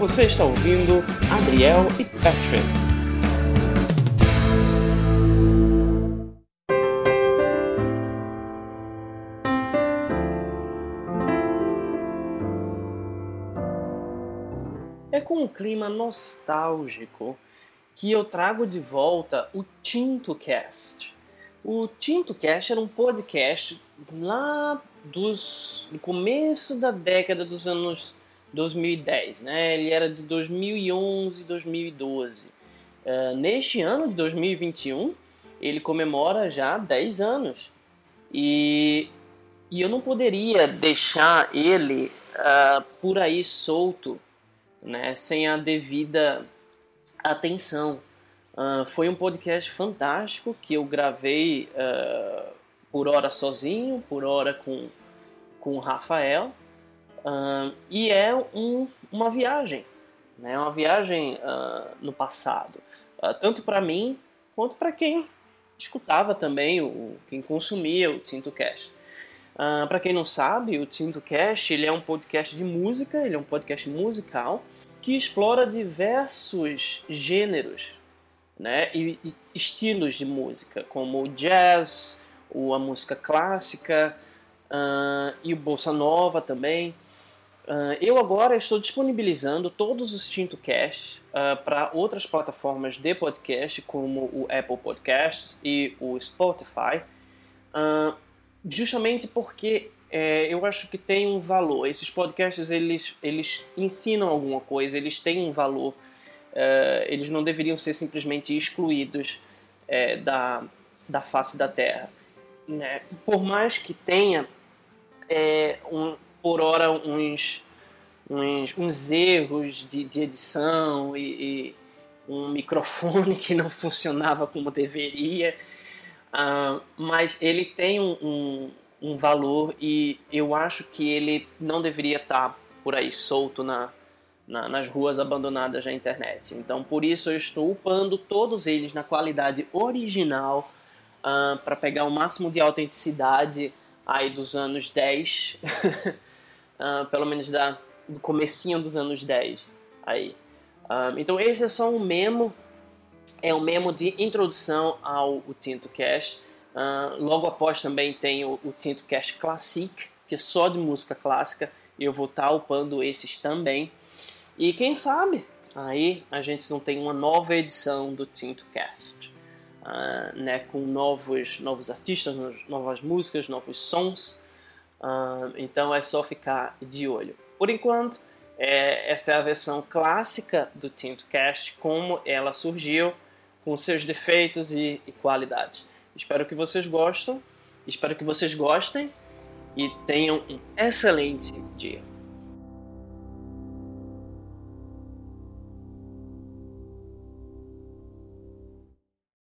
Você está ouvindo Adriel e Patrick. É com um clima nostálgico que eu trago de volta o Tinto Cast. O Tinto Cast era um podcast lá dos no começo da década dos anos 2010, né? Ele era de 2011, 2012. Uh, neste ano de 2021, ele comemora já 10 anos. E, e eu não poderia deixar ele uh, por aí solto, né? Sem a devida atenção. Uh, foi um podcast fantástico que eu gravei uh, por hora sozinho, por hora com, com o Rafael. Uh, e é um, uma viagem, né? uma viagem uh, no passado, uh, tanto para mim quanto para quem escutava também, o, quem consumia o Tinto Cash. Uh, para quem não sabe, o Tinto Cash ele é um podcast de música, ele é um podcast musical que explora diversos gêneros né? e, e estilos de música, como o jazz, ou a música clássica e o bossa nova também. Uh, eu agora estou disponibilizando todos os Tinto Cash uh, para outras plataformas de podcast, como o Apple Podcasts e o Spotify, uh, justamente porque é, eu acho que tem um valor. Esses podcasts eles, eles ensinam alguma coisa, eles têm um valor. eles não deveriam ser simplesmente excluídos é, da, da face da Terra. Né? Por mais que tenha é, um, por hora uns, uns, uns erros de, de edição e, e, um microfone que não funcionava como deveria, uh, mas ele tem um, um, um, valor e eu acho que ele não deveria estar por aí solto na, na, nas ruas abandonadas da internet. Então por isso eu estou upando todos eles na qualidade original uh, para pegar o máximo de autenticidade aí dos anos 10 uh, pelo menos da, do comecinho dos anos 10. Aí. Uh, então esse é só um memo, é um memo de introdução ao Tinto Cash. Uh, logo após também tem o, o Tinto Cash Classic, que é só de música clássica. E eu vou estar tá upando esses também. E quem sabe aí a gente não tem uma nova edição do Tinto Cast. Uh, né, com novos, novos artistas, novas músicas, novos sons. Então é só ficar de olho. Por enquanto, é, essa é a versão clássica do TintoCast, como ela surgiu, com seus defeitos e, e qualidades. Espero que vocês gostem, espero que vocês gostem e tenham um excelente dia.